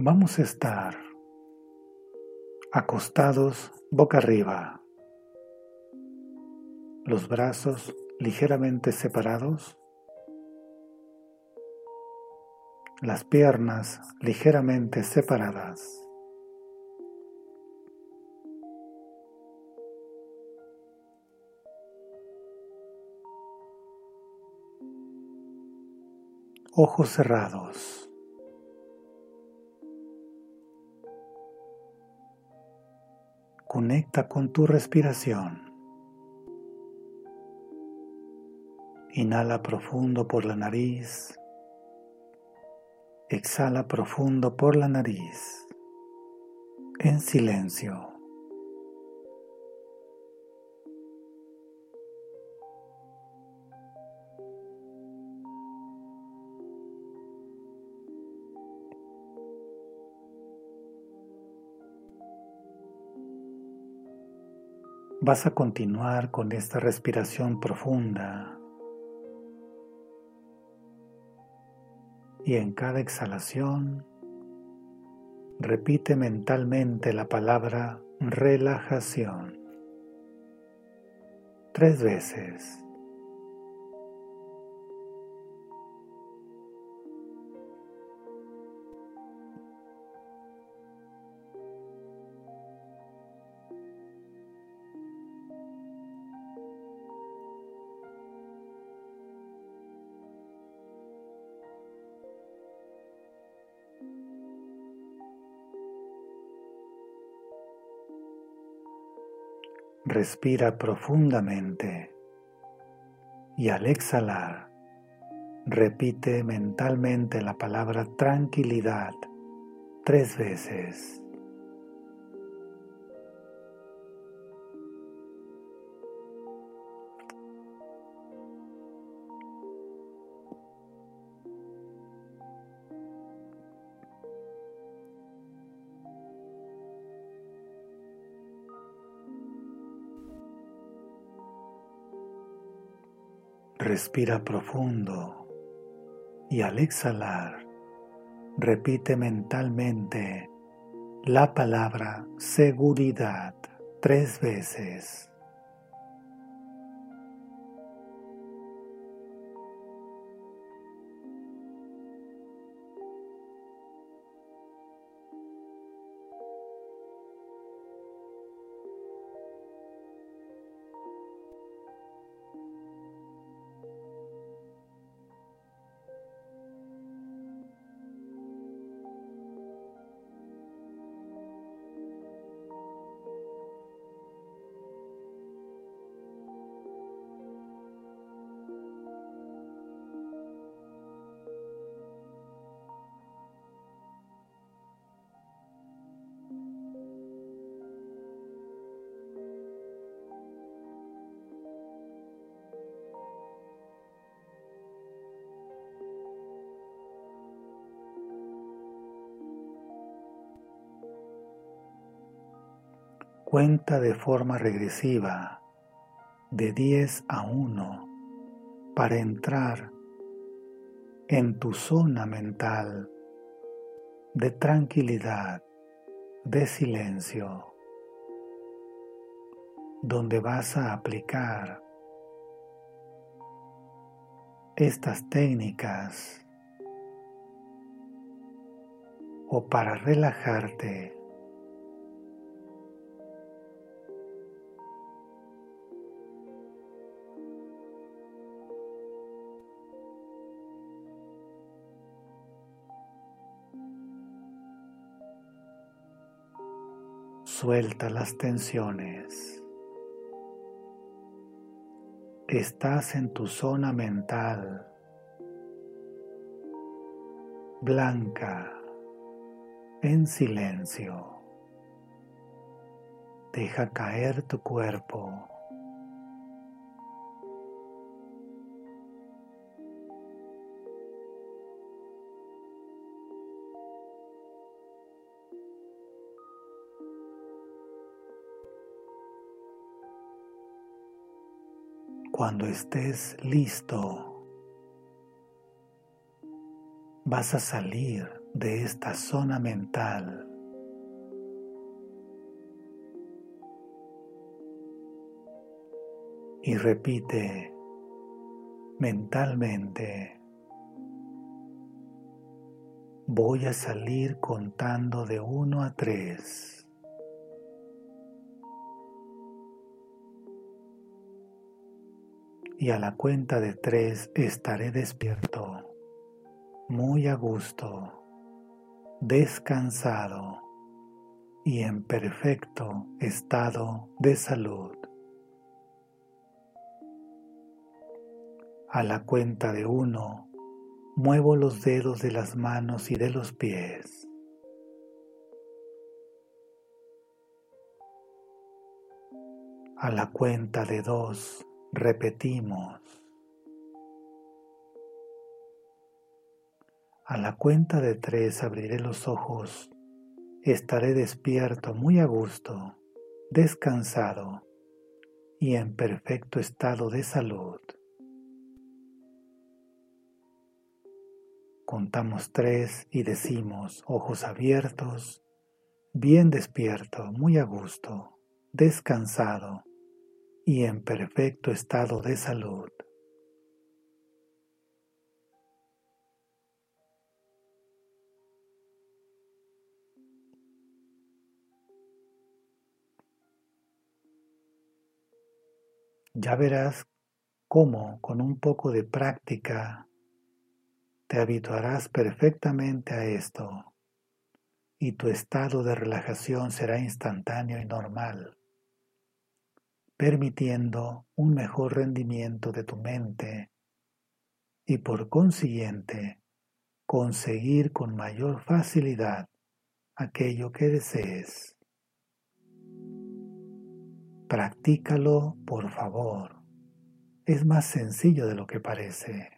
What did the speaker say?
Vamos a estar acostados boca arriba, los brazos ligeramente separados, las piernas ligeramente separadas. Ojos cerrados. Conecta con tu respiración. Inhala profundo por la nariz. Exhala profundo por la nariz. En silencio. Vas a continuar con esta respiración profunda y en cada exhalación repite mentalmente la palabra relajación tres veces. Respira profundamente y al exhalar repite mentalmente la palabra tranquilidad tres veces. Respira profundo y al exhalar repite mentalmente la palabra seguridad tres veces. Cuenta de forma regresiva de 10 a 1 para entrar en tu zona mental de tranquilidad, de silencio, donde vas a aplicar estas técnicas o para relajarte Suelta las tensiones. Estás en tu zona mental blanca, en silencio. Deja caer tu cuerpo. Cuando estés listo, vas a salir de esta zona mental. Y repite mentalmente, voy a salir contando de uno a tres. Y a la cuenta de tres estaré despierto, muy a gusto, descansado y en perfecto estado de salud. A la cuenta de uno, muevo los dedos de las manos y de los pies. A la cuenta de dos, Repetimos. A la cuenta de tres abriré los ojos. Estaré despierto, muy a gusto, descansado y en perfecto estado de salud. Contamos tres y decimos, ojos abiertos, bien despierto, muy a gusto, descansado y en perfecto estado de salud. Ya verás cómo con un poco de práctica te habituarás perfectamente a esto y tu estado de relajación será instantáneo y normal permitiendo un mejor rendimiento de tu mente y por consiguiente conseguir con mayor facilidad aquello que desees. Practícalo, por favor. Es más sencillo de lo que parece.